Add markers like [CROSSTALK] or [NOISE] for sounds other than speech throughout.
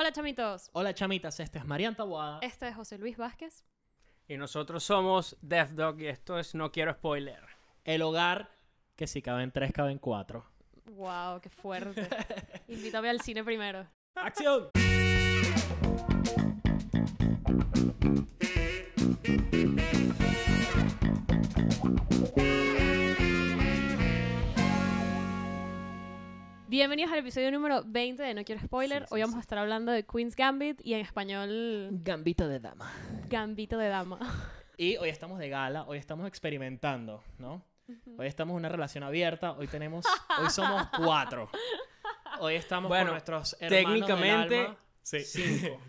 Hola chamitos, Hola chamitas, este es Marian Taboada. este es José Luis Vázquez. Y nosotros somos Death Dog y esto es No Quiero Spoiler. El hogar que si caben tres, caben cuatro. Wow, qué fuerte. [LAUGHS] Invítame al cine primero. ¡Acción! Bienvenidos al episodio número 20 de No Quiero Spoiler. Sí, sí, Hoy vamos sí. a estar hablando de Queen's Gambit y en español Gambito de dama. Gambito de Dama. Y hoy estamos de gala, hoy estamos experimentando, ¿no? Hoy estamos en una relación abierta, hoy tenemos, hoy somos cuatro. Hoy estamos Bueno, con nuestros hermanos técnicamente, del alma. Sí. Cinco.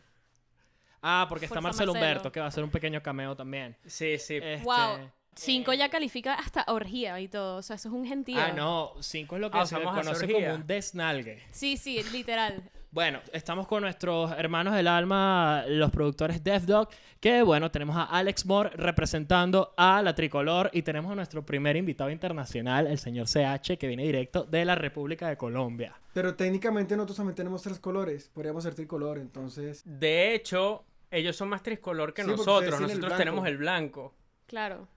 Ah, porque está Marcelo. Humberto, que va a hacer un pequeño cameo también. sí, sí. Este, Wow. Cinco ya califica hasta orgía y todo. O sea, eso es un gentío. Ah, no, cinco es lo que Ah, se hacer conoce como un desnalgue. Sí, sí, literal. Bueno, estamos con nuestros hermanos del alma, los productores Death Dog, que bueno, tenemos a Alex Moore representando a la tricolor y tenemos a nuestro primer invitado internacional, el señor CH, que viene directo de la República de Colombia. Pero técnicamente nosotros también tenemos tres colores. Podríamos ser tricolor, entonces. De hecho, ellos son más tricolor que Sí, nosotros. el Nosotros tenemos el blanco. Claro.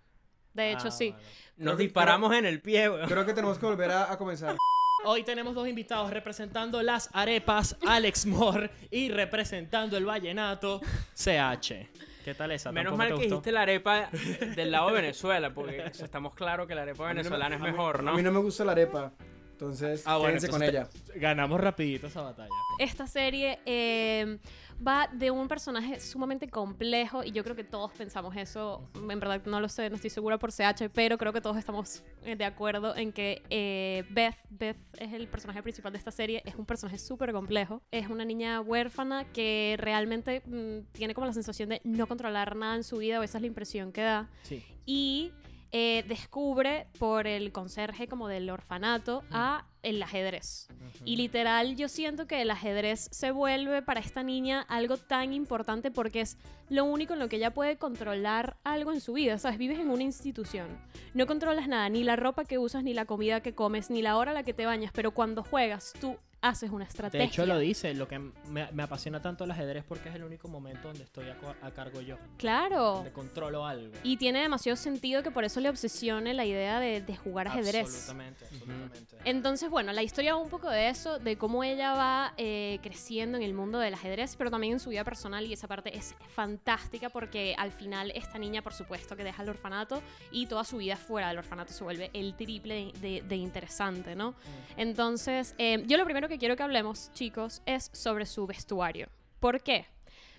De hecho, Ah, sí. vale. Nos que- disparamos en el pie, weón. Creo que tenemos que volver a, a comenzar. [LAUGHS] Hoy tenemos dos invitados representando las arepas, Alex Moore, y representando el vallenato, CH. ¿Qué tal esa? Menos ¿Tampoco mal que gustó? dijiste la arepa del lado de Venezuela, porque o sea, estamos claros que la arepa no me- venezolana es mejor, ¿no? A mí no me gusta la arepa. Entonces, Ah, bueno, quédense con entonces ella. te- Ganamos rapidito esa batalla. Esta serie eh, va de un personaje sumamente complejo y yo creo que todos pensamos eso. En verdad no lo sé, no estoy segura por CH, pero creo que todos estamos eh, de acuerdo en que eh, Beth, Beth es el personaje principal de esta serie, es un personaje súper complejo. Es una niña huérfana que realmente mm, tiene como la sensación de no controlar nada en su vida, o esa es la impresión que da Sí. y eh, descubre por el conserje como del orfanato a el ajedrez. Y literal yo siento que el ajedrez se vuelve para esta niña algo tan importante porque es lo único en lo que ella puede controlar algo en su vida, ¿sabes? Vives en una institución, no controlas nada, ni la ropa que usas, ni la comida que comes, ni la hora a la que te bañas, pero cuando juegas tú haces una De estrategia. hecho, lo dice, lo que me, me apasiona tanto el ajedrez porque es el único momento donde estoy a, a cargo yo, Claro. donde controlo algo. Y tiene demasiado sentido que por eso le obsesione la idea de, de jugar ajedrez. Absolutamente, absolutamente. Entonces, bueno, la historia va un poco de eso, de cómo ella va eh, creciendo en el mundo del ajedrez, pero también en su vida personal y esa parte es fantástica porque al final esta niña, por supuesto, que deja el orfanato y toda su vida fuera del orfanato se vuelve el triple de, de- de interesante, ¿no? Entonces, eh, yo lo primero que quiero que hablemos, chicos, es sobre su vestuario. ¿Por qué?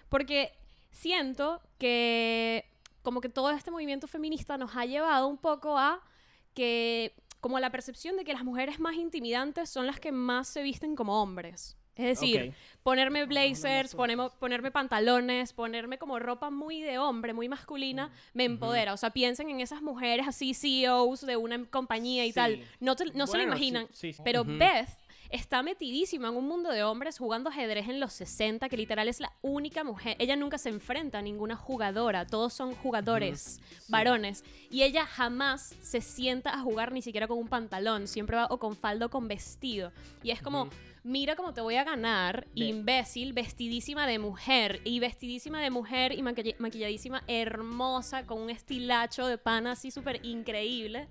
Porque siento que como que todo este movimiento feminista nos ha llevado un poco a que como la percepción de que las mujeres más intimidantes son las que más se visten como hombres. Es decir, Ok. ponerme blazers, ponerme, ponerme pantalones, ponerme como ropa muy de hombre, muy masculina, me empodera. O sea, piensen en esas mujeres así, CEOs de una compañía y Sí. tal. No, te- no se lo Bueno, sí, imaginan. sí, sí. Pero. Beth está metidísima en un mundo de hombres jugando ajedrez en los 60, que literal es la única mujer. Ella nunca se enfrenta a ninguna jugadora, todos son jugadores, varones. Y ella jamás se sienta a jugar ni siquiera con un pantalón, siempre va o con falda o con vestido. Y es como, mira cómo te voy a ganar, De- imbécil, vestidísima de mujer. Y vestidísima de mujer y maquilla- maquilladísima, hermosa, con un estilacho de pana así súper increíble.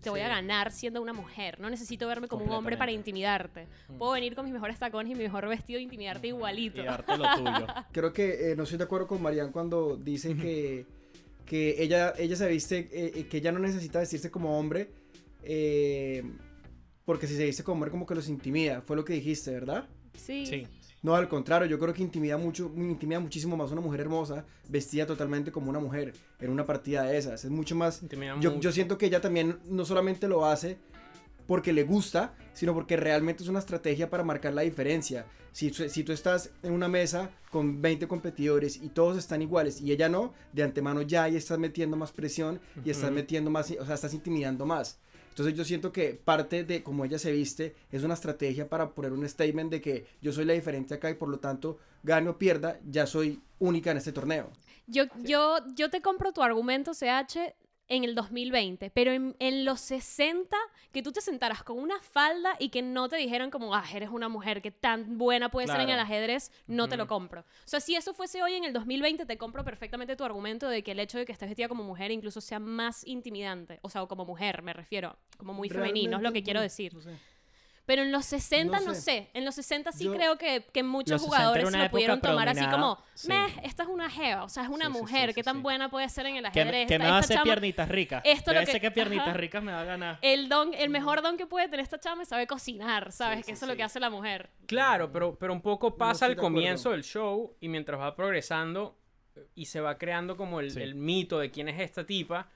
Te voy a ganar siendo una mujer. No necesito verme como un hombre para intimidarte. Puedo venir con mis mejores tacones y mi mejor vestido e intimidarte igualito. Y darte lo tuyo. [LAUGHS] Creo que eh, no estoy de acuerdo con Marian cuando dice que, que ella, ella se viste, eh, eh, que ella no necesita vestirse como hombre. eh, porque si se viste como hombre, como que los intimida. Fue lo que dijiste, ¿verdad? Sí. Sí. No, al contrario, yo creo que intimida mucho, intimida muchísimo más una mujer hermosa, vestida totalmente como una mujer en una partida de esas. Es mucho más. Yo, mucho. yo siento que ella también no solamente lo hace porque le gusta, sino porque realmente es una estrategia para marcar la diferencia. Si, tú- si tú estás en una mesa con 20 competidores y todos están iguales y ella no, de antemano ya ahí estás metiendo más presión y estás metiendo más, o sea, estás intimidando más. Entonces yo siento que parte de cómo ella se viste es una estrategia para poner un statement de que yo soy la diferente acá y por lo tanto, gane o pierda, ya soy única en este torneo. Yo, yo, yo te compro tu argumento, CH, en el 2020, pero en, en los 60, que tú te sentaras con una falda y que no te dijeran como, ah, eres una mujer que tan buena puede ser en el Claro. ajedrez, no te lo compro. O sea, si eso fuese hoy en el 2020, te compro perfectamente tu argumento de que el hecho de que estés vestida como mujer incluso sea más intimidante. O sea, o como mujer, me refiero, como muy femenino, es lo que quiero decir. no sé. Pero en los 60 no No sé. sé. En los 60 sí Yo- creo que, que muchos Los 60 era jugadores una lo pudieron tomar así como, sí. meh, esta es una jeva, o sea, es una Sí, sí, sí, mujer, sí, qué tan sí. buena puede ser en el ajedrez. que me va a hacer piernitas ricas. Esto Debe lo que- ser que piernitas ajá. ricas me va a ganar. El, don, el mejor don que puede tener esta chama es saber cocinar, ¿sabes? Sí, que sí, eso es lo que hace la mujer. Claro, pero, pero un poco pasa al comienzo del show y mientras va progresando eh, y se va creando como el, Sí. el mito de quién es esta tipa,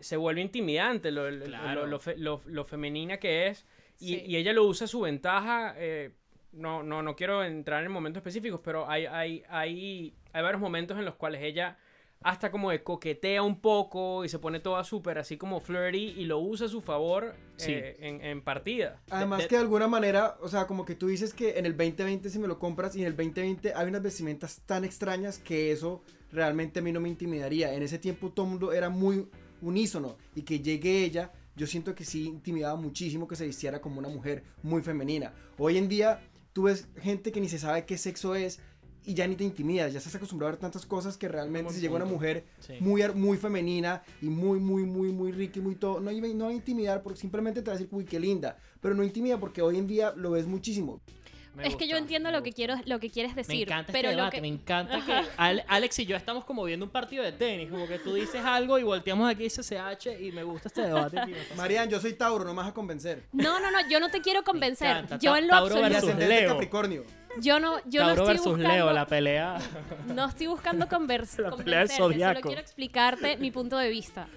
se vuelve intimidante lo, el- el- Claro. lo, lo fe- lo- lo femenina que es y, Sí. y ella lo usa a su ventaja. eh, no, no, no quiero entrar en momentos específicos, pero hay, hay, hay, hay varios momentos en los cuales ella hasta como de coquetea un poco y se pone toda súper así como flirty y lo usa a su favor Sí. eh, en, en partida. Además de- que de alguna manera, o sea, como que tú dices que en el 2020 si me lo compras y en el 2020 hay unas vestimentas tan extrañas que eso realmente a mí no me intimidaría. En ese tiempo todo el mundo era muy unísono y que llegue ella, yo siento que sí intimidaba muchísimo que se vistiera como una mujer muy femenina. Hoy en día tú ves gente que ni se sabe qué sexo es y ya ni te intimidas, ya estás acostumbrado a ver tantas cosas que realmente Buen si llega una mujer Sí. muy, muy femenina y muy, muy, muy, muy rica y muy todo. No no hay intimidar porque simplemente te va a decir, uy, qué linda. Pero no intimida porque hoy en día lo ves muchísimo. Me es que yo entiendo me lo que quiero, lo que quieres Me decir. encanta pero este lo debate, que, me encanta que Ale- Alex y yo estamos como viendo un partido de tenis, como que tú dices algo y volteamos aquí dice CH y me gusta este debate. [LAUGHS] Marian, yo soy Tauro, no me vas a convencer. No, no, no, yo no te quiero convencer. encanta. Yo en lo Tauro Y absoluto. Leo. Capricornio. Yo no, yo no Tauro estoy versus buscando, Leo, la pelea. [LAUGHS] No estoy buscando [LAUGHS] convers La pelea del convencerte, solo quiero explicarte mi punto de vista.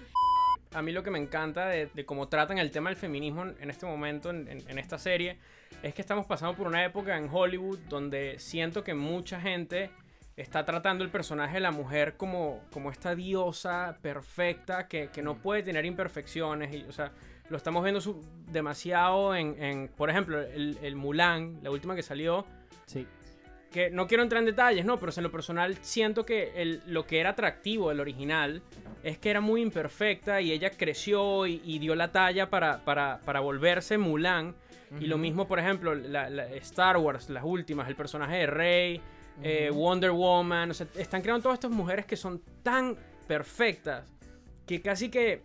A mí lo que me encanta de, cómo tratan el tema del feminismo en, este momento, en, esta serie, es que estamos pasando por una época en Hollywood donde siento que mucha gente está tratando el personaje de la mujer como, como esta diosa perfecta que, que no puede tener imperfecciones. Y, o sea, lo estamos viendo demasiado en, en, por ejemplo, el, el Mulan, la última que salió Sí. Que no quiero entrar en detalles, no, pero en lo personal siento que el- lo que era atractivo del original es que era muy imperfecta y ella creció y, y dio la talla para, para, para volverse Mulan. Y lo mismo, por ejemplo, la, la- Star Wars, las últimas, el personaje de Rey, eh, Wonder Woman, o sea, están creando todas estas mujeres que son tan perfectas que casi que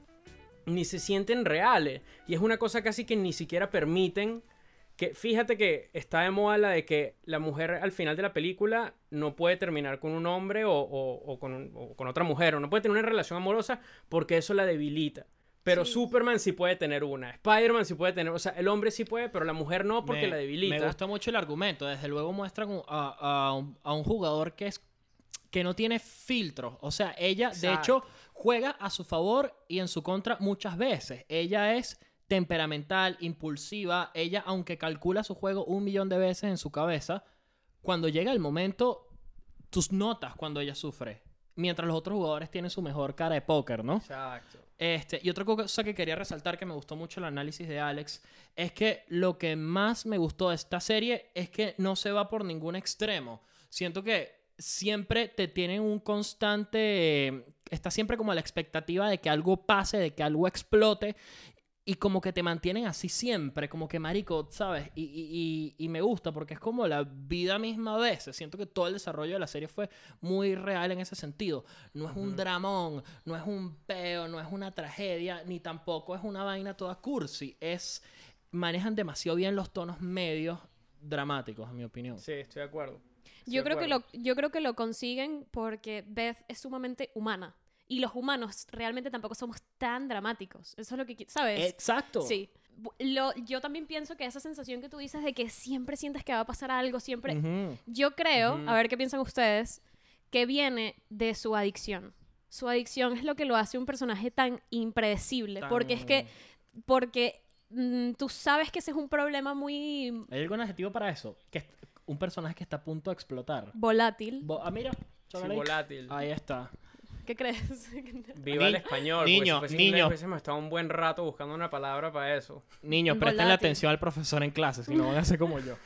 ni se sienten reales. Y es una cosa casi que ni siquiera permiten que fíjate que está de moda la de que la mujer al final de la película no puede terminar con un hombre o, o- o con, un- o con otra mujer, o no puede tener una relación amorosa porque eso la debilita. Pero Sí. Superman sí puede tener una, Spider-Man sí puede tener, o sea, el hombre sí puede, pero la mujer no porque me, la debilita. Me gusta mucho el argumento. Desde luego muestran un- a, a un, a un jugador que es que no tiene filtros. O sea, ella de hecho juega a su favor y en su contra muchas veces. Ella es temperamental, impulsiva. Ella, aunque calcula su juego un millón de veces en su cabeza, cuando llega el momento, tus notas cuando ella sufre. Mientras los otros jugadores tienen su mejor cara de póker, ¿no? Exacto. Este, y otra cosa que quería resaltar que me gustó mucho el análisis de Alex es que lo que más me gustó de esta serie es que no se va por ningún extremo. Siento que siempre te tienen un constante. eh, Está siempre como la expectativa de que algo pase, de que algo explote. Y como que te mantienen así siempre, como que marico, ¿sabes? Y, y- y- y me gusta porque es como la vida misma a veces. Siento que todo el desarrollo de la serie fue muy real en ese sentido. No es un dramón, no es un peo, no es una tragedia, ni tampoco es una vaina toda cursi. Es. Manejan demasiado bien los tonos medios dramáticos, en mi opinión. Sí, estoy de acuerdo. Estoy Yo de creo, que lo, yo creo que lo consiguen porque Beth es sumamente humana. Y los humanos realmente tampoco somos tan dramáticos. Eso es lo que, ¿sabes? Exacto. Sí. Lo, yo también pienso que esa sensación que tú dices de que siempre sientes que va a pasar algo, siempre... Ujú. Yo creo, Ujú. a ver qué piensan ustedes, que viene de su adicción. Su adicción es lo que lo hace un personaje tan impredecible. Porque es que... Porque mm, tú sabes que ese es un problema muy ¿Hay algún adjetivo para eso? Que es un personaje que está a punto de explotar. volátil. Bo- ah, mira. Sí, volátil. Ahí está. ¿Qué crees? [LAUGHS] Viva el español. niño, porque si fuese niño. inglés hubiésemos estado un buen rato buscando una palabra para eso. Niños, presten Volátil. atención al profesor en clase, si no van a hacer como yo. [LAUGHS]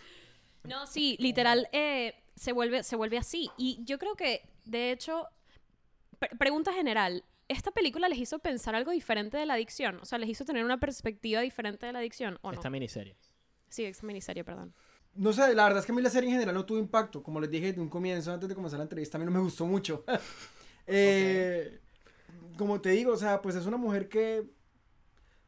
No, sí, literal, eh, se, vuelve, se vuelve así. Y yo creo que, de hecho, pre- pregunta general, ¿esta película les hizo pensar algo diferente de la adicción? O sea, ¿les hizo tener una perspectiva diferente de la adicción o no? Esta miniserie. Sí, esta miniserie, perdón. No sé, la verdad es que a mí la serie en general no tuvo impacto. Como les dije de un comienzo, antes de comenzar la entrevista, a mí no me gustó mucho. [LAUGHS] Eh, Como te digo, o sea, pues es una mujer que,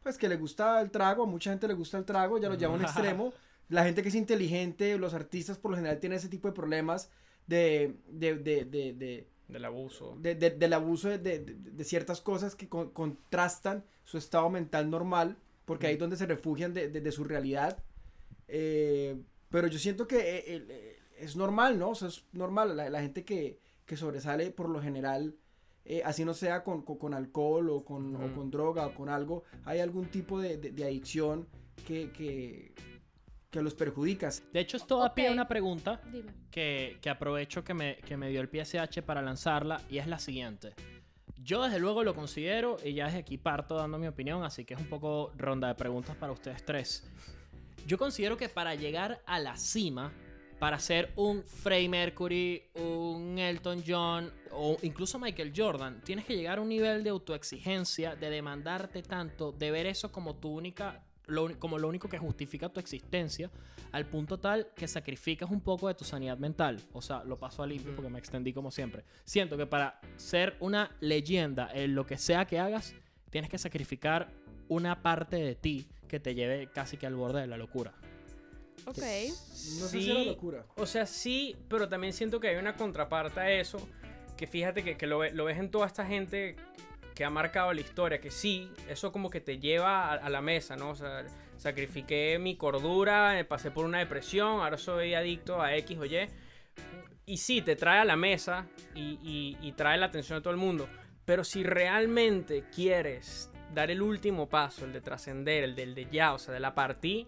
pues que le gusta el trago, a mucha gente le gusta el trago, ya lo lleva a un [LAUGHS] extremo. La gente que es inteligente, los artistas por lo general tienen ese tipo de problemas de, de, de, de, de Del abuso. de- de- del abuso de, de- ciertas cosas que con- contrastan su estado mental normal, porque ahí es donde se refugian de, su realidad. Eh, pero yo siento que eh, eh, es normal, ¿no? O sea, es normal. La, la gente que, que sobresale por lo general, eh, así no sea con, con- con alcohol o con, o con droga o con algo, hay algún tipo de, de- de adicción que, que, que los perjudica. De hecho, esto da pie a Ok. una pregunta que, que aprovecho que me, que me dio el PSH para lanzarla y es la siguiente. Yo desde luego lo considero y ya desde aquí parto dando mi opinión, así que es un poco ronda de preguntas para ustedes tres. Yo considero que para llegar a la cima, para ser un Freddie Mercury, un Elton John o incluso Michael Jordan, tienes que llegar a un nivel de autoexigencia, de demandarte tanto, de ver eso como tu única, lo como lo único que justifica tu existencia, al punto tal que sacrificas un poco de tu sanidad mental. O sea, lo paso a limpio porque me extendí como siempre. Siento que para ser una leyenda en lo que sea que hagas, tienes que sacrificar una parte de ti que te lleve casi que al borde de la locura. Ok. No sé si era locura. O sea, sí, pero también siento que hay una contraparte a eso. Que fíjate que, que lo, lo ves en toda esta gente que ha marcado la historia. Que sí, eso como que te lleva a, a la mesa, ¿no? O sea, sacrifiqué mi cordura, eh, pasé por una depresión, ahora soy adicto a X o Y. Y sí, te trae a la mesa y, y- y trae la atención de todo el mundo. Pero si realmente quieres dar el último paso, el de trascender, el del de ya, o sea, de la partí,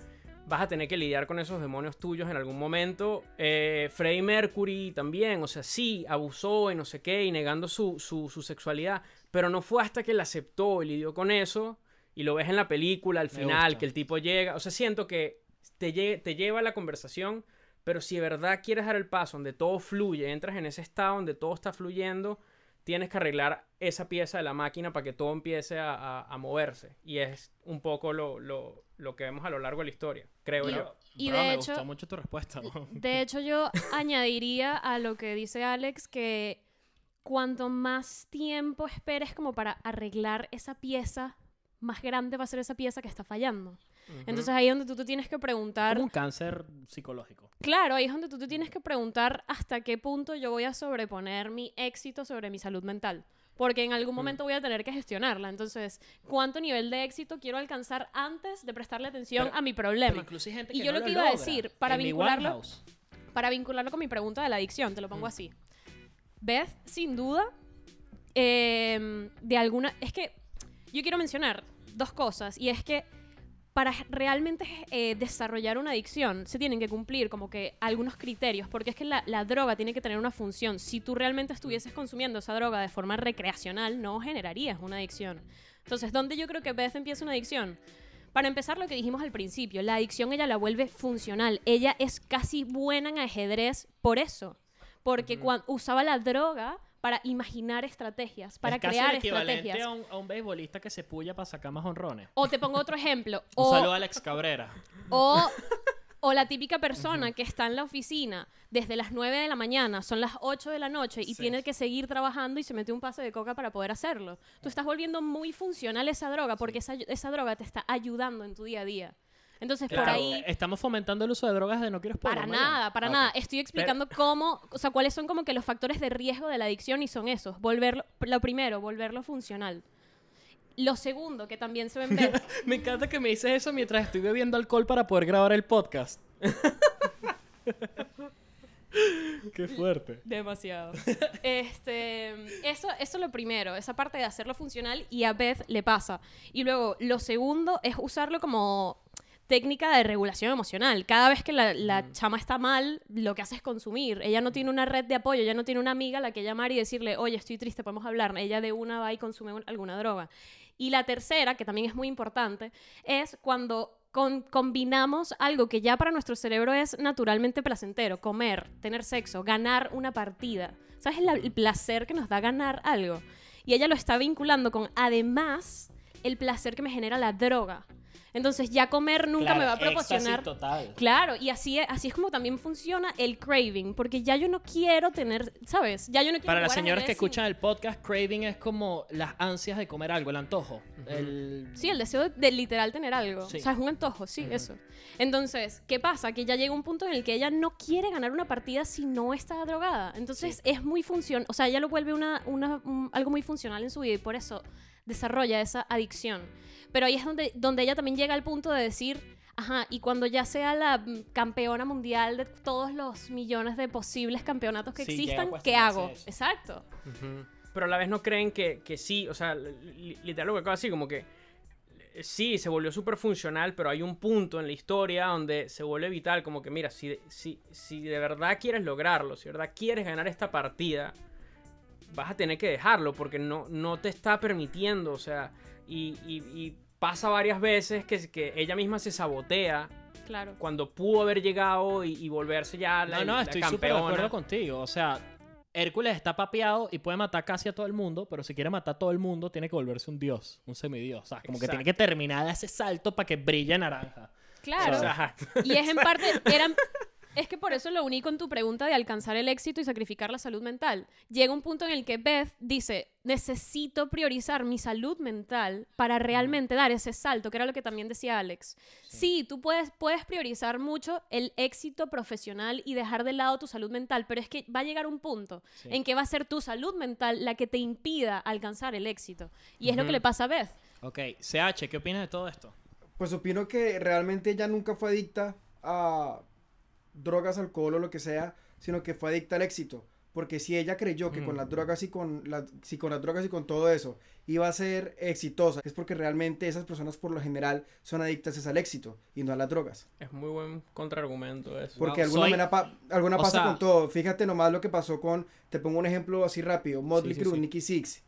vas a tener que lidiar con esos demonios tuyos en algún momento. Eh, Freddie Mercury también, o sea, sí, abusó y no sé qué, y negando su, su, su sexualidad, pero no fue hasta que la aceptó y lidió con eso, y lo ves en la película, al final, que el tipo llega, o sea, siento que te, lle- te lleva a la conversación, pero si de verdad quieres dar el paso donde todo fluye, entras en ese estado donde todo está fluyendo, tienes que arreglar esa pieza de la máquina para que todo empiece a, a- a moverse. Y es un poco lo, lo- lo que vemos a lo largo de la historia, creo Y- yo. Y Bro, de me hecho, gustó mucho tu respuesta. De hecho, yo añadiría a lo que dice Alex que cuanto más tiempo esperes como para arreglar esa pieza, más grande va a ser esa pieza que está fallando. Entonces ahí es donde tú te tienes que preguntar, Como un cáncer psicológico. claro, ahí es donde tú te tienes que preguntar hasta qué punto yo voy a sobreponer mi éxito sobre mi salud mental. Porque en algún momento voy a tener que gestionarla. Entonces, ¿cuánto nivel de éxito quiero alcanzar antes de prestarle atención Pero- a mi problema? incluso hay gente Y yo no lo que iba a decir, para vincularlo- para vincularlo con mi pregunta de la adicción, te lo pongo Mm. así. Beth, sin duda, eh, de alguna... Es que yo quiero mencionar dos cosas, y es que para realmente eh, desarrollar una adicción se tienen que cumplir como que algunos criterios, porque es que la, la droga tiene que tener una función. Si tú realmente estuvieses consumiendo esa droga de forma recreacional, no generarías una adicción. Entonces, ¿dónde yo creo que Beth empieza una adicción? Para empezar, lo que dijimos al principio, la adicción ella la vuelve funcional. Ella es casi buena en ajedrez por eso. Porque cuando usaba la droga para imaginar estrategias, para es casi crear el equivalente estrategias. A un, a un beisbolista que se puya para sacar más honrones. O te pongo otro ejemplo. [LAUGHS] Un o, saludo a Alex Cabrera. o, [LAUGHS] o la típica persona que está en la oficina desde las 9 de la mañana, son las 8 de la noche y Sí. tiene que seguir trabajando y se mete un pase de coca para poder hacerlo. Tú estás volviendo muy funcional esa droga porque esa, esa droga te está ayudando en tu día a día. Entonces, por ahí... Estamos fomentando el uso de drogas de no quiero Para nada, para nada. Estoy explicando cómo, o sea, cuáles son como que los factores de riesgo de la adicción y son esos. Volverlo, lo primero, volverlo funcional. Lo segundo, que también se ven ver, [LAUGHS] Me encanta que me dices eso mientras estoy bebiendo alcohol para poder grabar el podcast. [LAUGHS] Qué fuerte. demasiado. Este, eso, eso es lo primero, esa parte de hacerlo funcional y a Beth le pasa. Y luego, lo segundo es usarlo como técnica de regulación emocional. Cada vez que la, la chama está mal, lo que hace es consumir. Ella no tiene una red de apoyo, ella no tiene una amiga a la que llamar y decirle, oye, estoy triste, podemos hablar. Ella de una va y consume un- alguna droga. Y la tercera, que también es muy importante, es cuando con- combinamos algo que ya para nuestro cerebro es naturalmente placentero, comer, tener sexo, ganar una partida. ¿Sabes la- el placer que nos da ganar algo? Y ella lo está vinculando con, además, el placer que me genera la droga. Entonces ya comer nunca me va a proporcionar... total. Claro, y así es, así es como también funciona el craving, porque ya yo no quiero tener, ¿sabes? Ya yo no quiero Para las señoras que escuchan el podcast, craving es como las ansias de comer algo, el antojo. el... Sí, el deseo de, de literal tener algo. Sí. O sea, es un antojo, sí, eso. Entonces, ¿qué pasa? Que ya llega un punto en el que ella no quiere ganar una partida si no está drogada. Entonces, es muy funcional. O sea, ella lo vuelve una, una- un- algo muy funcional en su vida y por eso desarrolla esa adicción. Pero ahí es donde, donde ella también llega al punto de decir. Ajá, y cuando ya sea la campeona mundial de todos los millones de posibles campeonatos que Sí, existan, ¿qué cuestionarse hago? eso. Exacto. Pero a la vez no creen que, que sí, o sea, li- literal lo que de decir, como que eh, sí, se volvió súper funcional, pero hay un punto en la historia donde se vuelve vital, como que mira, si, si, si de verdad quieres lograrlo, si de verdad quieres ganar esta partida, vas a tener que dejarlo porque no, no te está permitiendo, o sea, y, y- y pasa varias veces que, que ella misma se sabotea Claro. cuando pudo haber llegado y, y volverse ya la, No, no, la estoy súper de acuerdo contigo. O sea, Hércules está papeado y puede matar casi a todo el mundo, pero si quiere matar a todo el mundo, tiene que volverse un dios, un semidios. O sea, como que tiene que terminar de ese salto para que brille naranja. Claro. Exacto. Y es en parte, eran, es que por eso lo único en tu pregunta de alcanzar el éxito y sacrificar la salud mental. Llega un punto en el que Beth dice, necesito priorizar mi salud mental para realmente dar ese salto, que era lo que también decía Alex. Sí, tú puedes, puedes priorizar mucho el éxito profesional y dejar de lado tu salud mental, pero es que va a llegar un punto Sí. en que va a ser tu salud mental la que te impida alcanzar el éxito. Y es lo que le pasa a Beth. Ok, CH, ¿qué opinas de todo esto? Pues opino que realmente ella nunca fue adicta a drogas, alcohol o lo que sea, sino que fue adicta al éxito. Porque si ella creyó que con las drogas y con las, si con las drogas y con todo eso iba a ser exitosa, es porque realmente esas personas por lo general son adictas al éxito y no a las drogas. Es muy buen contraargumento eso. Porque Wow, alguna, soy- manera pa- alguna o pasa sea- con todo. Fíjate nomás lo que pasó con, te pongo un ejemplo así rápido, Motley Sí, sí, Crue, sí. Nicky Six.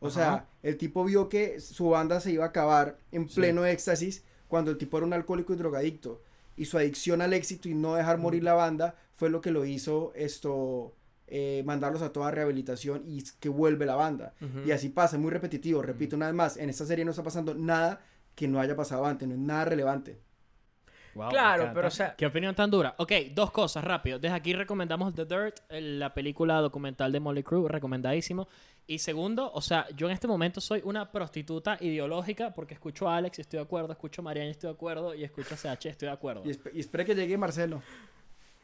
O Ajá. sea, el tipo vio que su banda se iba a acabar en pleno éxtasis cuando el tipo era un alcohólico y drogadicto. Y su adicción al éxito y no dejar morir la banda fue lo que lo hizo esto, eh, mandarlos a toda rehabilitación y que vuelve la banda. Y así pasa, es muy repetitivo. Repito una vez más, en esta serie no está pasando nada que no haya pasado antes, no es nada relevante. Wow, Claro, pero, o sea- ¿Qué opinión tan dura? Ok, dos cosas rápido. Desde aquí recomendamos The Dirt, la película documental de Molly Crew, recomendadísimo. Y segundo, o sea, yo en este momento soy una prostituta ideológica porque escucho a Alex y estoy de acuerdo, escucho a Mariana y estoy de acuerdo, y escucho a CH y estoy de acuerdo. Y, esp- y que llegue Marcelo.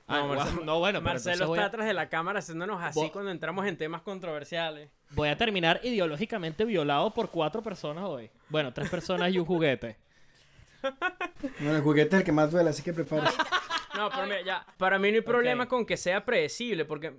Ah, No, wow, Marcelo- no, bueno, pero Marcelo está a- atrás de la cámara haciéndonos así cuando entramos en temas controversiales. Voy a terminar ideológicamente violado por cuatro personas hoy. Bueno, tres personas y un juguete. [LAUGHS] Bueno, el juguete es el que más duele, así que prepárese. [LAUGHS] No, pero mira, ya, para mí no hay problema con que sea predecible, porque,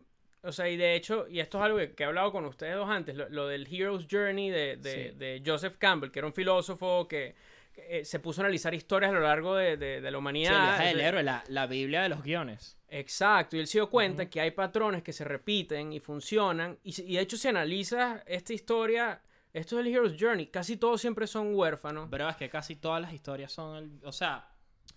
o sea, y de hecho, y esto es algo que, he hablado con ustedes dos antes, lo, lo del Hero's Journey de, de- Sí. de Joseph Campbell, que era un filósofo que, que, eh, se puso a analizar historias a lo largo de, de- la Sí, el humanidad. viaje del Ese- héroe, la, la Biblia de los guiones. Exacto, y él se dio cuenta que hay patrones que se repiten y funcionan, y, y de hecho si analizas esta historia, esto es el Hero's Journey, casi todos siempre son huérfanos. Pero es que casi todas las historias son... el- o sea,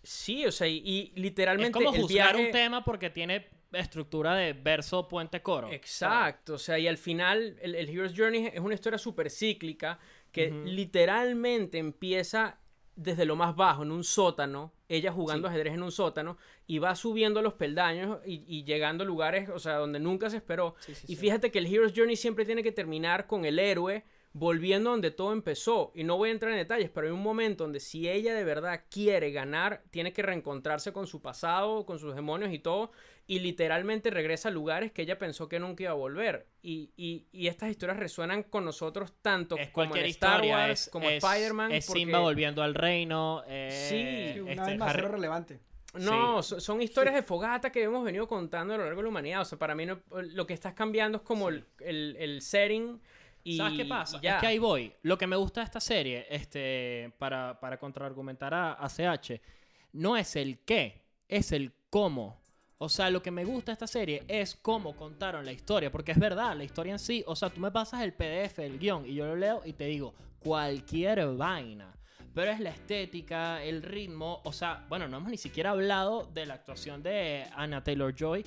Sí, o sea, y, y es literalmente como el juzgar viaje... un tema porque tiene estructura de verso, puente, coro. Exacto, o sea, y al final el, el Hero's Journey es una historia súper cíclica que literalmente empieza desde lo más bajo, en un sótano, ella jugando Sí. ajedrez en un sótano, y va subiendo los peldaños y, y llegando a lugares, o sea, donde nunca se esperó. Sí, sí, y fíjate que el Hero's Journey siempre tiene que terminar con el héroe volviendo donde todo empezó. Y no voy a entrar en detalles, pero hay un momento donde si ella de verdad quiere ganar, tiene que reencontrarse con su pasado, con sus demonios y todo. Y literalmente regresa a lugares que ella pensó que nunca iba a volver. Y, y- y estas historias resuenan con nosotros tanto Es como en Star historia, Wars, es, como es- Spider-Man. Es porque- Simba volviendo al reino. eh, Sí, Una este, vez más, Harry- relevante. No, so- son historias de fogata que hemos venido contando a lo largo de la humanidad. O sea, para mí no- lo que estás cambiando es como el, el- el setting. Y, ¿Sabes qué pasa? ya. Es que ahí voy. Lo que me gusta de esta serie, este, para, para contraargumentar a, a CH, no es el qué, es el cómo. O sea, lo que me gusta de esta serie es cómo contaron la historia, porque es verdad, la historia en sí, o sea, tú me pasas el PDF, el guion, y yo lo leo y te digo, cualquier vaina. Pero es la estética, el ritmo, o sea, bueno, no hemos ni siquiera hablado de la actuación de Anna Taylor Joy.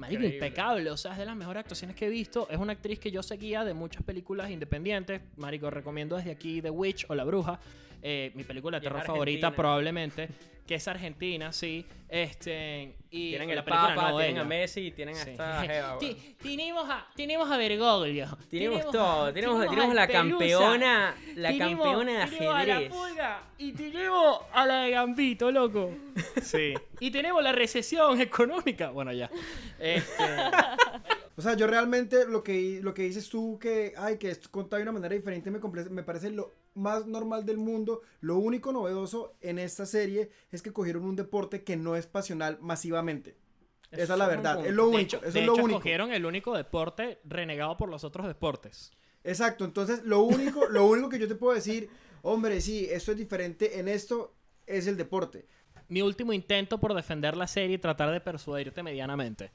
Marico, Increíble. impecable. O sea, es de las mejores actuaciones que he visto. Es una actriz que yo seguía de muchas películas independientes. Marico, recomiendo desde aquí The Witch o La Bruja. eh, mi película de terror favorita probablemente. [LAUGHS] Que es argentina, sí. Este, y Tienen el Papa, no, tienen ella. a Messi y tienen a Sí. esta [LAUGHS] jeva, Ti- weón. Tenemos a, tenemos a Bergoglio. Tenemos todo, tenemos, la Pelusa. campeona, la Tenemos- campeona de tenemos a la ajedrez. pulga y tenemos a la de Gambito, loco. Sí. y tenemos la recesión económica. Bueno, ya. Este, [LAUGHS] O sea, yo realmente lo que, lo que dices tú, que, ay, que es contado de una manera diferente, me, me parece lo más normal del mundo. Lo único novedoso en esta serie es que cogieron un deporte que no es pasional masivamente. Eso Esa es la verdad, es lo único, hecho, eso es lo hecho, único. escogieron el único deporte renegado por los otros deportes. Exacto, entonces lo único, [LAUGHS] lo único que yo te puedo decir, hombre, sí, esto es diferente en esto, es el deporte. Mi último intento por defender la serie y tratar de persuadirte medianamente.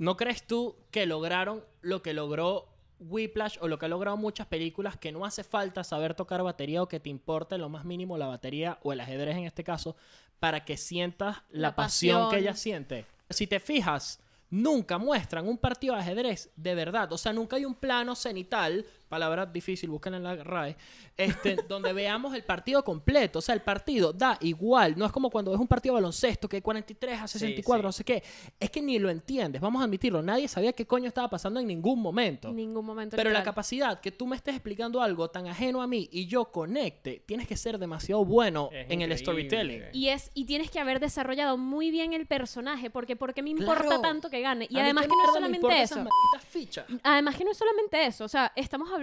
¿No crees tú que lograron lo que logró Whiplash o lo que ha logrado muchas películas que no hace falta saber tocar batería o que te importe lo más mínimo la batería o el ajedrez en este caso para que sientas la, La pasión, que pasión. ella siente? Si te fijas, nunca muestran un partido de ajedrez de verdad. O sea, nunca hay un plano cenital, palabra difícil, busquen en la RAE, este, [LAUGHS] donde veamos el partido completo. O sea, el partido da igual. No es como cuando ves un partido de baloncesto que hay 43 a 64, sí. no sé qué. Es que ni lo entiendes, vamos a admitirlo. Nadie sabía qué coño estaba pasando en ningún momento. En ningún momento. Pero la capacidad que tú me estés explicando algo tan ajeno a mí y yo conecte, tienes que ser demasiado bueno Es en el storytelling. Y es y tienes que haber desarrollado muy bien el personaje, porque porque me importa Claro. tanto que gane. Y A además que no es solamente eso. Además que no es solamente eso, o sea, estamos hablando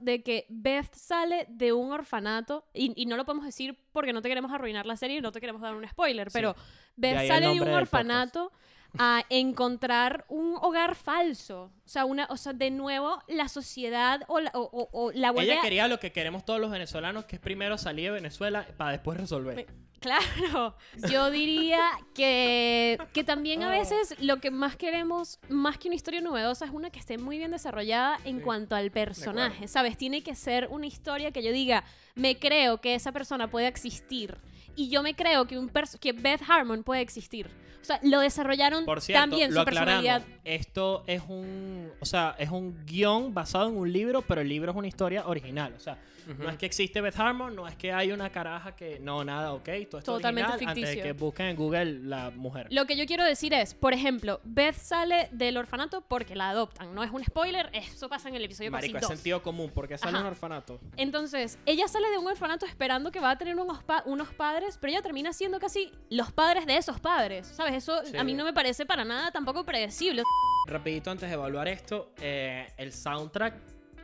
de que Beth sale de un orfanato y, y no lo podemos decir porque no te queremos arruinar la serie y no te queremos dar un spoiler, pero Beth sale de un orfanato a encontrar un hogar falso, o sea, una, o sea, de nuevo la sociedad o la, o, o- la Ella quería lo que queremos todos los venezolanos, que es primero salir de Venezuela para después resolver. Claro, yo diría que, que también a Ah. veces lo que más queremos, más que una historia novedosa, es una que esté muy bien desarrollada en Sí, cuanto al personaje. ¿sabes? Tiene que ser una historia que yo diga, me creo que esa persona puede existir y yo me creo que, un que Beth Harmon puede existir. O sea, lo desarrollaron Por cierto, tan bien, lo su personalidad. Esto es un, o sea, es un guion basado en un libro, pero el libro es una historia original. O sea, Ujú. no es que existe Beth Harmon, no es que hay una caraja que no nada, ok, todo esto Totalmente original antes de ficticio. que busquen en Google la mujer. Lo que yo quiero decir es, por ejemplo, Beth sale del orfanato porque la adoptan. No es un spoiler, eso pasa en el episodio casi Marico, es dos. sentido común, porque sale Ajá. un orfanato. Entonces, ella sale de un orfanato esperando que va a tener unos, pa- unos padres, pero ella termina siendo casi los padres de esos padres, ¿sabes? Eso Sí. a mí no me parece para nada tampoco predecible. Rapidito antes de evaluar esto, eh, el soundtrack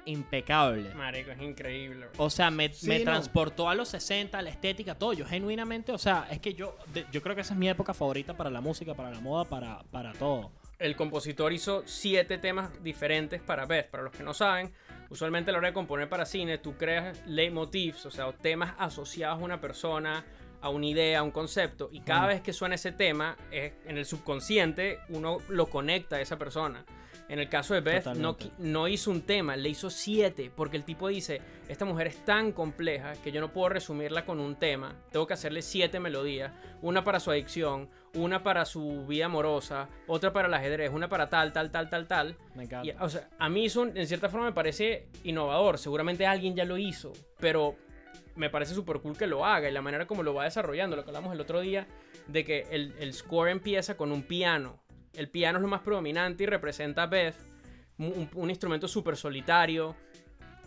impecable. Marico, es increíble. bro. O sea, me, Sí, me no. transportó a los 60, la estética, todo. Yo genuinamente, o sea, es que yo, de- yo creo que esa es mi época favorita para la música, para la moda, para, para todo. El compositor hizo siete temas diferentes para Beth. Para los que no saben, usualmente a la hora de componer para cine, tú creas leitmotifs, o sea, temas asociados a una persona, a una idea, a un concepto. Y cada vez que suena ese tema, es- en el subconsciente uno lo conecta a esa persona. En el caso de Beth, no, no hizo un tema, le hizo siete, porque el tipo dice, esta mujer es tan compleja que yo no puedo resumirla con un tema, tengo que hacerle siete melodías, una para su adicción, una para su vida amorosa, otra para el ajedrez, una para tal, tal, tal, tal, tal. Me encanta. Y, o sea, a mí eso en cierta forma me parece innovador, seguramente alguien ya lo hizo, pero me parece súper cool que lo haga y la manera como lo va desarrollando, lo que hablamos el otro día, de que el, el score empieza con un piano. El piano es lo más predominante y representa a Beth, un, instrumento súper solitario,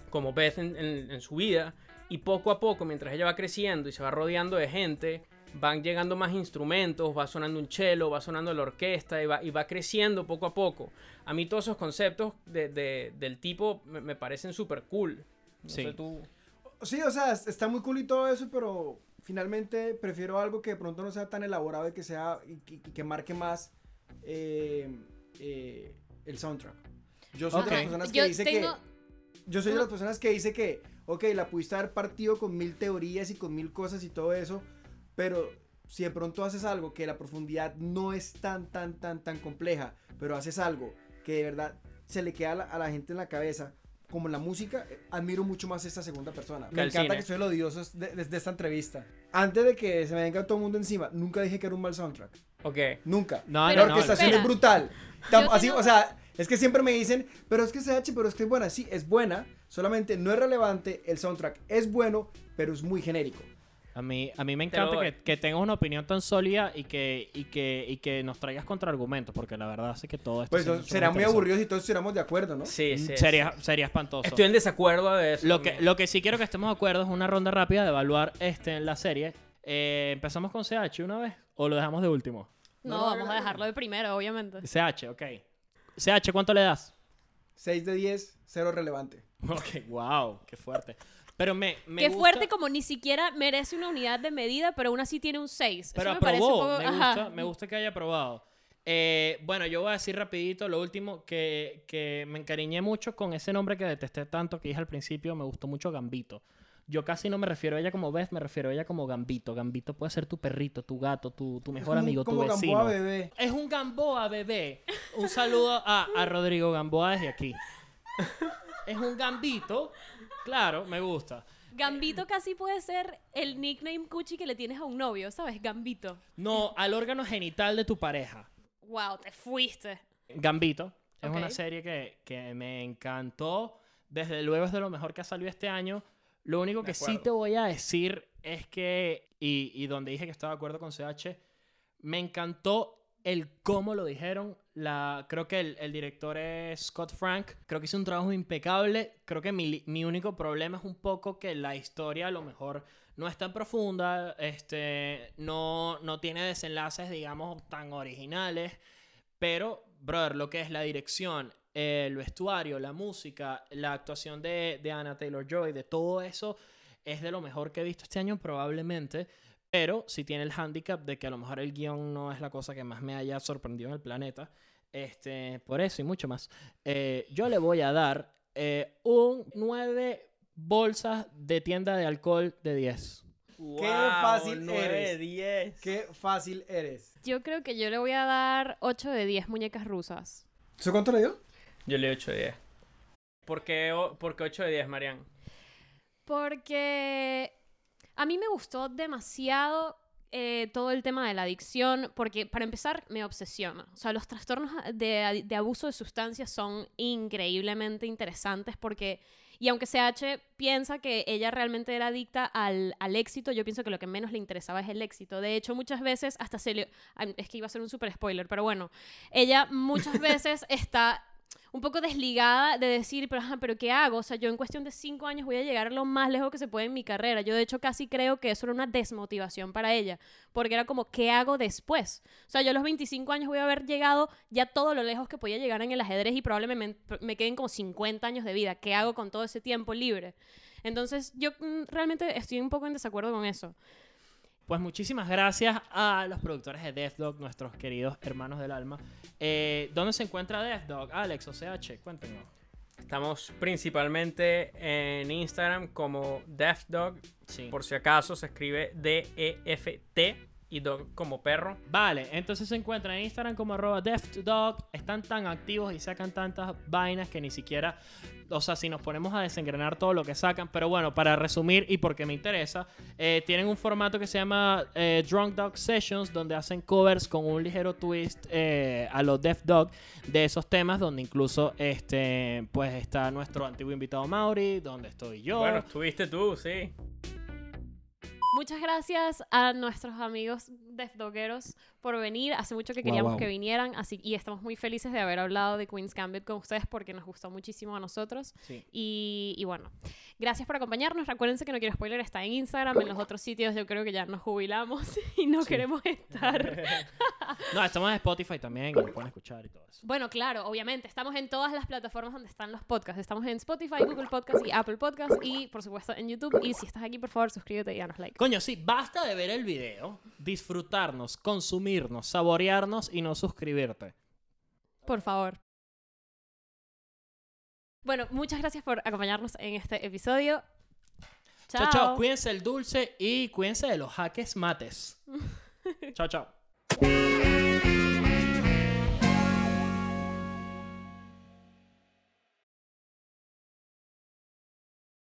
como Beth en, en- en su vida. Y poco a poco, mientras ella va creciendo y se va rodeando de gente, van llegando más instrumentos, va sonando un cello, va sonando la orquesta y va, y va creciendo poco a poco. A mí todos esos conceptos de- de- del tipo me, me parecen súper cool. No Sí. sé tú. Sí, o sea, es- está muy cool y todo eso, pero finalmente prefiero algo que de pronto no sea tan elaborado y que sea y, que- y que marque más eh, eh, el soundtrack. Yo soy Ok. de las personas que Yo dice tengo... que yo soy de las personas que dice que, ok, la pudiste haber partido con mil teorías y con mil cosas y todo eso, pero si de pronto haces algo que la profundidad no es tan, tan, tan, tan compleja, pero haces algo que de verdad se le queda a la, a la gente en la cabeza, como en la música, eh, admiro mucho más esta segunda persona. Que Me encanta cine. que soy el odioso de, de- de esta entrevista. Antes de que se me venga todo el mundo encima, nunca dije que era un mal soundtrack. Ok. Nunca. No, Pero no, la no. orquestación espera. es brutal. Yo así, tengo- o sea, es que siempre me dicen, pero es que CH, pero es que es buena. Sí, es buena, solamente no es relevante. El soundtrack es bueno, pero es muy genérico. A mí, a mí me encanta que, que tengas una opinión tan sólida y que, y que, y que nos traigas contraargumentos, porque la verdad es que todo esto Pues siempre no, es será muy aburrido si todos estuviéramos de acuerdo, ¿no? Sí, sí. Sería, sería espantoso. Estoy en desacuerdo de eso. Lo que, lo que sí quiero que estemos de acuerdo es una ronda rápida de evaluar este, en la serie. Eh, ¿Empezamos con CH una vez o lo dejamos de último? No, vamos a dejarlo de primero, obviamente. CH, ok. CH, ¿cuánto le das? 6 de 10, cero relevante. Ok, wow, qué fuerte. Pero me, me Qué gusta- fuerte como ni siquiera merece una unidad de medida, pero aún así tiene un 6. Pero Eso me parece un aprobó, poco... me, gusta, me gusta que haya aprobado. Eh, bueno, yo voy a decir rapidito lo último, que, que me encariñé mucho con ese nombre que detesté tanto que dije al principio, me gustó mucho Gambito. Yo casi no me refiero a ella como Beth, me refiero a ella como Gambito. Gambito puede ser tu perrito, tu gato, tu, tu mejor Es como- amigo, tu como vecino. Gamboa bebé. Es un Gamboa, bebé. Un saludo a, a Rodrigo Gamboa desde aquí. Es un Gambito. Claro, me gusta. Gambito casi puede ser el nickname cuchi que le tienes a un novio, ¿sabes? Gambito. No, al órgano genital de tu pareja. Wow, te fuiste. Gambito. Es una serie que, que me encantó. Desde luego es de lo mejor que ha salido este año. Lo único que sí te voy a decir es que, y, y donde dije que estaba de acuerdo con CH, me encantó el cómo lo dijeron. Creo que el, director es Scott Frank. Creo que hizo un trabajo impecable. Creo que mi, mi único problema es un poco que la historia a lo mejor no es tan profunda. Este, no, no tiene desenlaces, digamos, tan originales. Pero, brother, lo que es la dirección, el vestuario, la música, la actuación de, de Anna Taylor Joy, de todo eso, es de lo mejor que he visto este año, probablemente. Pero sí tiene el handicap de que a lo mejor el guion no es la cosa que más me haya sorprendido en el planeta. Este, por eso y mucho más. Eh, yo le voy a dar eh, un 9 bolsas de tienda de alcohol de 10. Wow, fácil nueve de eres. 10. Qué fácil eres. Yo creo que yo le voy a dar 8 de 10 muñecas rusas. ¿Eso cuánto le dio? Yo le doy 8 de 10. ¿Por qué, o- por qué 8 de 10, Marian? Porque a mí me gustó demasiado eh, todo el tema de la adicción, porque para empezar me obsesiona. O sea, los trastornos de, de abuso de sustancias son increíblemente interesantes porque, y aunque CH piensa que ella realmente era adicta al, al éxito, yo pienso que lo que menos le interesaba es el éxito. De hecho, muchas veces hasta se le... Es que iba a ser un super spoiler, pero bueno, ella muchas [LAUGHS] veces está un poco desligada de decir, pero, ajá, pero ¿qué hago? O sea, yo en cuestión de cinco años voy a llegar lo más lejos que se puede en mi carrera. Yo de hecho casi creo que eso era una desmotivación para ella, porque era como, ¿qué hago después? O sea, yo a los 25 años voy a haber llegado ya todo lo lejos que podía llegar en el ajedrez y probablemente me, queden como 50 años de vida. ¿Qué hago con todo ese tiempo libre? Entonces, yo mm, realmente estoy un poco en desacuerdo con eso. Pues muchísimas gracias a los productores de Death Dog, nuestros queridos hermanos del alma. Eh, ¿Dónde se encuentra Death Dog? Alex o CH, cuéntenos. Estamos principalmente en Instagram como DeathDog. Sí. Por si acaso se escribe D-E-F-T y dog como perro. Vale, entonces se encuentran en Instagram como arroba DeathDog. Están tan activos y sacan tantas vainas que ni siquiera... O sea, si nos ponemos a desengranar todo lo que sacan. Pero bueno, para resumir y porque me interesa, eh, tienen un formato que se llama eh, Drunk Dog Sessions, donde hacen covers con un ligero twist eh, a los Death Dog de esos temas, donde incluso este, pues está nuestro antiguo invitado Mauri, donde estoy yo. Bueno, estuviste tú, sí. Muchas gracias a nuestros amigos Deathdogueros por venir. Hace mucho que queríamos que vinieran, así y estamos muy felices de haber hablado de Queen's Gambit con ustedes porque nos gustó muchísimo a nosotros. Sí. Y, y bueno, gracias por acompañarnos. Recuérdense que No Quiero Spoiler está en Instagram, en los otros sitios yo creo que ya nos jubilamos [LAUGHS] y no queremos estar. [LAUGHS] No, estamos en Spotify también, y nos pueden escuchar y todo eso. Bueno, claro, obviamente, estamos en todas las plataformas donde están los podcasts. Estamos en Spotify, Google Podcasts y Apple Podcasts y por supuesto en YouTube. Y si estás aquí, por favor, suscríbete y danos like. Coño, sí, basta de ver el video, disfrutarnos, consumirnos, saborearnos y no suscribirte. Por favor. Bueno, muchas gracias por acompañarnos en este episodio. Chao, chao. Cuídense el dulce y cuídense de los jaques mates. [LAUGHS] chao, chao.